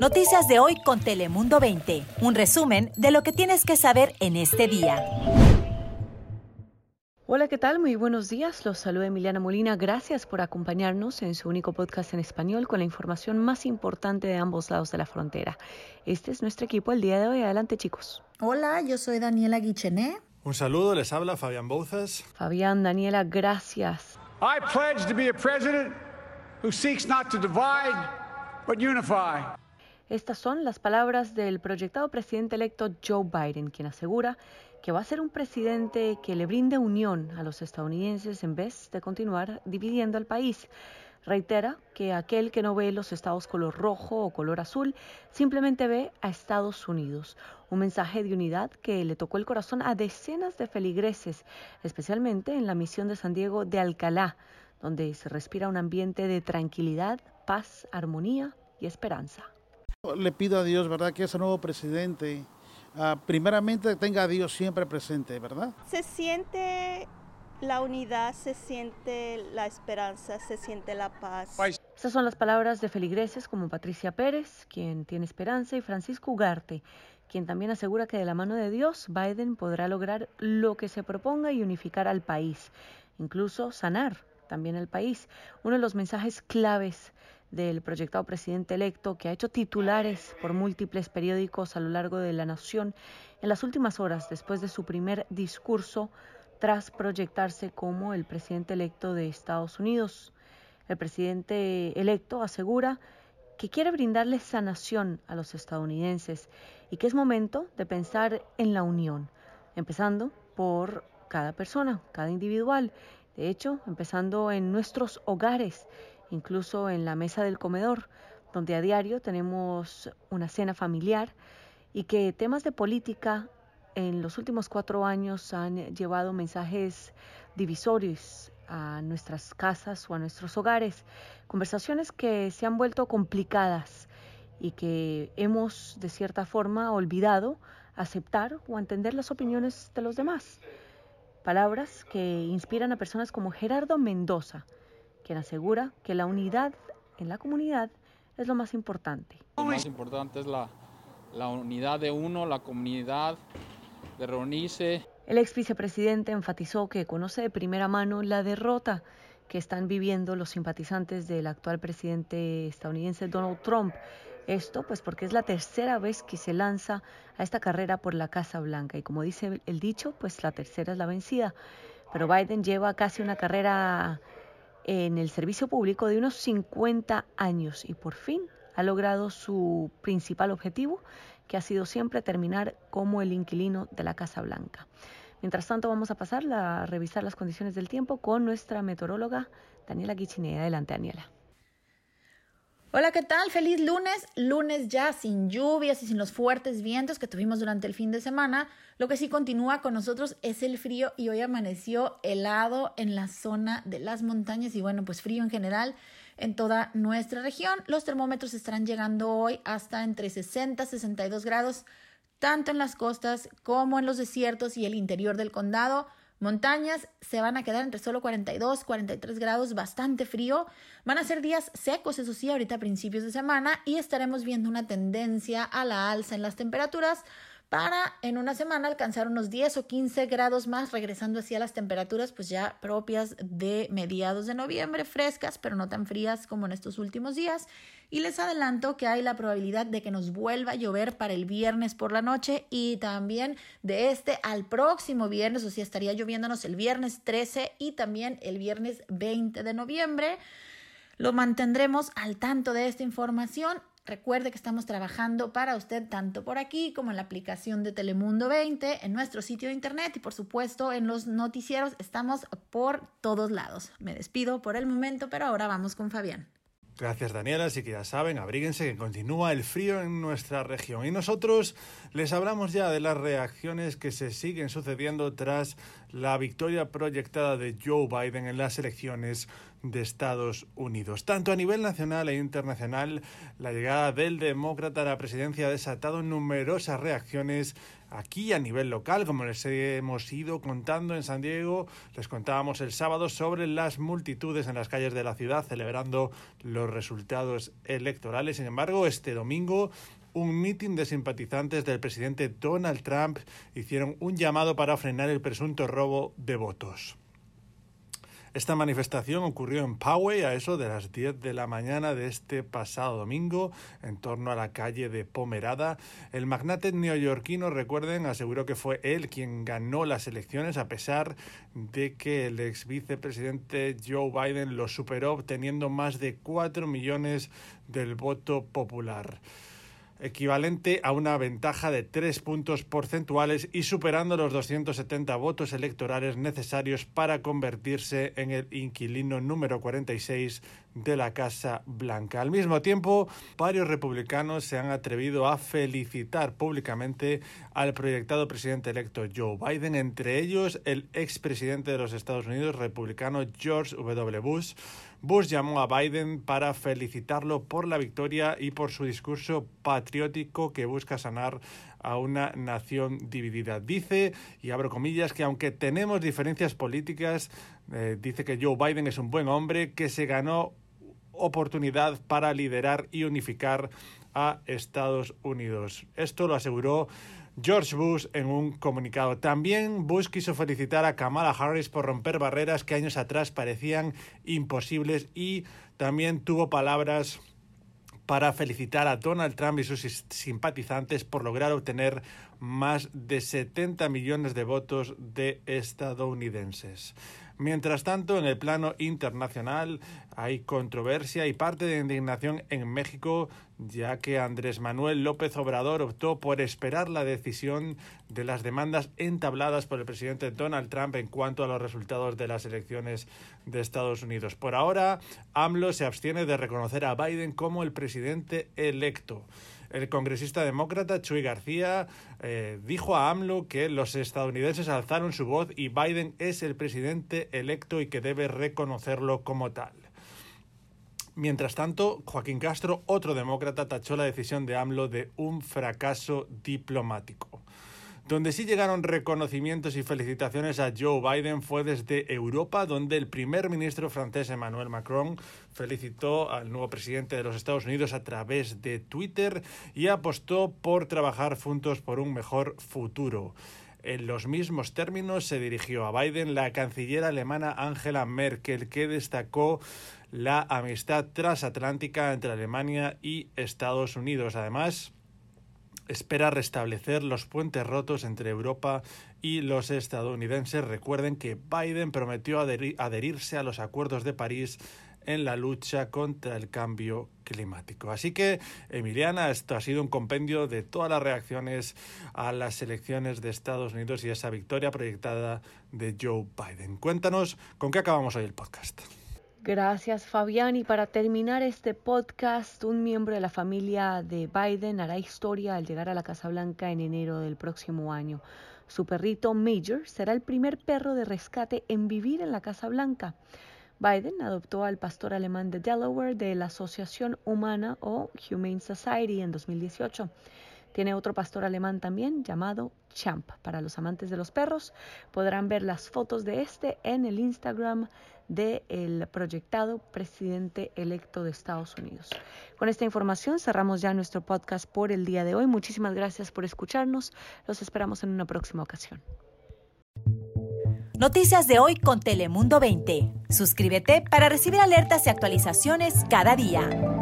Noticias de hoy con Telemundo 20. Un resumen de lo que tienes que saber en este día. Hola, ¿qué tal? Muy buenos días. Los saluda Emiliana Molina. Gracias por acompañarnos en su único podcast en español con la información más importante de ambos lados de la frontera. Este es nuestro equipo el día de hoy. Adelante, chicos. Hola, yo soy Daniela Guichené. Un saludo, les habla Fabián Bouzas. Fabián, Daniela, gracias. I pledge to be a president who seeks not to divide, but unify. Estas son las palabras del proyectado presidente electo Joe Biden, quien asegura que va a ser un presidente que le brinde unión a los estadounidenses en vez de continuar dividiendo al país. Reitera que aquel que no ve los estados color rojo o color azul simplemente ve a Estados Unidos. Un mensaje de unidad que le tocó el corazón a decenas de feligreses, especialmente en la misión de San Diego de Alcalá, donde se respira un ambiente de tranquilidad, paz, armonía y esperanza. Le pido a Dios, ¿verdad?, que ese nuevo presidente, uh, primeramente tenga a Dios siempre presente, ¿verdad? Se siente la unidad, se siente la esperanza, se siente la paz. Estas son las palabras de feligreses como Patricia Pérez, quien tiene esperanza, y Francisco Ugarte, quien también asegura que de la mano de Dios Biden podrá lograr lo que se proponga y unificar al país, incluso sanar también al país. Uno de los mensajes claves del proyectado presidente electo que ha hecho titulares por múltiples periódicos a lo largo de la nación en las últimas horas después de su primer discurso tras proyectarse como el presidente electo de Estados Unidos. El presidente electo asegura que quiere brindarle sanación a los estadounidenses y que es momento de pensar en la unión, empezando por cada persona, cada individual, de hecho, empezando en nuestros hogares incluso en la mesa del comedor, donde a diario tenemos una cena familiar y que temas de política en los últimos cuatro años han llevado mensajes divisorios a nuestras casas o a nuestros hogares, conversaciones que se han vuelto complicadas y que hemos de cierta forma olvidado aceptar o entender las opiniones de los demás. Palabras que inspiran a personas como Gerardo Mendoza, quien asegura que la unidad en la comunidad es lo más importante. Lo más importante es la, la unidad de uno, la comunidad, de reunirse. El ex vicepresidente enfatizó que conoce de primera mano la derrota que están viviendo los simpatizantes del actual presidente estadounidense Donald Trump. Esto pues porque es la tercera vez que se lanza a esta carrera por la Casa Blanca y como dice el dicho, pues la tercera es la vencida. Pero Biden lleva casi una carrera en el servicio público de unos 50 años y por fin ha logrado su principal objetivo, que ha sido siempre terminar como el inquilino de la Casa Blanca. Mientras tanto, vamos a pasar a revisar las condiciones del tiempo con nuestra meteoróloga Daniela Guichinea. Adelante, Daniela. Hola, ¿qué tal? Feliz lunes. Lunes ya sin lluvias y sin los fuertes vientos que tuvimos durante el fin de semana. Lo que sí continúa con nosotros es el frío y hoy amaneció helado en la zona de las montañas y bueno, pues frío en general en toda nuestra región. Los termómetros estarán llegando hoy hasta entre 60 y 62 grados, tanto en las costas como en los desiertos y el interior del condado. Montañas se van a quedar entre solo 42, 43 grados, bastante frío. Van a ser días secos, eso sí, ahorita a principios de semana y estaremos viendo una tendencia a la alza en las temperaturas para en una semana alcanzar unos 10 o 15 grados más, regresando así a las temperaturas pues ya propias de mediados de noviembre, frescas, pero no tan frías como en estos últimos días. Y les adelanto que hay la probabilidad de que nos vuelva a llover para el viernes por la noche y también de este al próximo viernes, o sea, estaría lloviéndonos el viernes 13 y también el viernes 20 de noviembre. Lo mantendremos al tanto de esta información Recuerde que estamos trabajando para usted tanto por aquí como en la aplicación de Telemundo 20, en nuestro sitio de internet y por supuesto en los noticieros. Estamos por todos lados. Me despido por el momento, pero ahora vamos con Fabián. Gracias Daniela, así que ya saben, abríguense que continúa el frío en nuestra región. Y nosotros les hablamos ya de las reacciones que se siguen sucediendo tras la victoria proyectada de Joe Biden en las elecciones de Estados Unidos. Tanto a nivel nacional e internacional, la llegada del demócrata a la presidencia ha desatado numerosas reacciones aquí a nivel local, como les hemos ido contando en San Diego, les contábamos el sábado sobre las multitudes en las calles de la ciudad celebrando los resultados electorales. Sin embargo, este domingo un mitin de simpatizantes del presidente Donald Trump hicieron un llamado para frenar el presunto robo de votos. Esta manifestación ocurrió en Poway a eso de las 10 de la mañana de este pasado domingo, en torno a la calle de Pomerada. El magnate neoyorquino, recuerden, aseguró que fue él quien ganó las elecciones, a pesar de que el ex vicepresidente Joe Biden lo superó, obteniendo más de 4 millones del voto popular equivalente a una ventaja de tres puntos porcentuales y superando los 270 votos electorales necesarios para convertirse en el inquilino número 46 de la Casa Blanca. Al mismo tiempo, varios republicanos se han atrevido a felicitar públicamente al proyectado presidente electo Joe Biden, entre ellos el expresidente de los Estados Unidos, republicano George W. Bush, Bush llamó a Biden para felicitarlo por la victoria y por su discurso patriótico que busca sanar a una nación dividida. Dice, y abro comillas, que aunque tenemos diferencias políticas, eh, dice que Joe Biden es un buen hombre que se ganó oportunidad para liderar y unificar a Estados Unidos. Esto lo aseguró George Bush en un comunicado. También Bush quiso felicitar a Kamala Harris por romper barreras que años atrás parecían imposibles y también tuvo palabras para felicitar a Donald Trump y sus simpatizantes por lograr obtener más de 70 millones de votos de estadounidenses. Mientras tanto, en el plano internacional hay controversia y parte de indignación en México, ya que Andrés Manuel López Obrador optó por esperar la decisión de las demandas entabladas por el presidente Donald Trump en cuanto a los resultados de las elecciones de Estados Unidos. Por ahora, AMLO se abstiene de reconocer a Biden como el presidente electo. El congresista demócrata Chuy García eh, dijo a AMLO que los estadounidenses alzaron su voz y Biden es el presidente electo y que debe reconocerlo como tal. Mientras tanto, Joaquín Castro, otro demócrata, tachó la decisión de AMLO de un fracaso diplomático. Donde sí llegaron reconocimientos y felicitaciones a Joe Biden fue desde Europa, donde el primer ministro francés Emmanuel Macron felicitó al nuevo presidente de los Estados Unidos a través de Twitter y apostó por trabajar juntos por un mejor futuro. En los mismos términos se dirigió a Biden la canciller alemana Angela Merkel, que destacó la amistad transatlántica entre Alemania y Estados Unidos. Además, espera restablecer los puentes rotos entre Europa y los estadounidenses. Recuerden que Biden prometió adherirse a los acuerdos de París en la lucha contra el cambio climático. Así que, Emiliana, esto ha sido un compendio de todas las reacciones a las elecciones de Estados Unidos y esa victoria proyectada de Joe Biden. Cuéntanos con qué acabamos hoy el podcast. Gracias Fabián. Y para terminar este podcast, un miembro de la familia de Biden hará historia al llegar a la Casa Blanca en enero del próximo año. Su perrito Major será el primer perro de rescate en vivir en la Casa Blanca. Biden adoptó al pastor alemán de Delaware de la Asociación Humana o Humane Society en 2018. Tiene otro pastor alemán también llamado Champ. Para los amantes de los perros podrán ver las fotos de este en el Instagram del proyectado presidente electo de Estados Unidos. Con esta información cerramos ya nuestro podcast por el día de hoy. Muchísimas gracias por escucharnos. Los esperamos en una próxima ocasión. Noticias de hoy con Telemundo 20. Suscríbete para recibir alertas y actualizaciones cada día.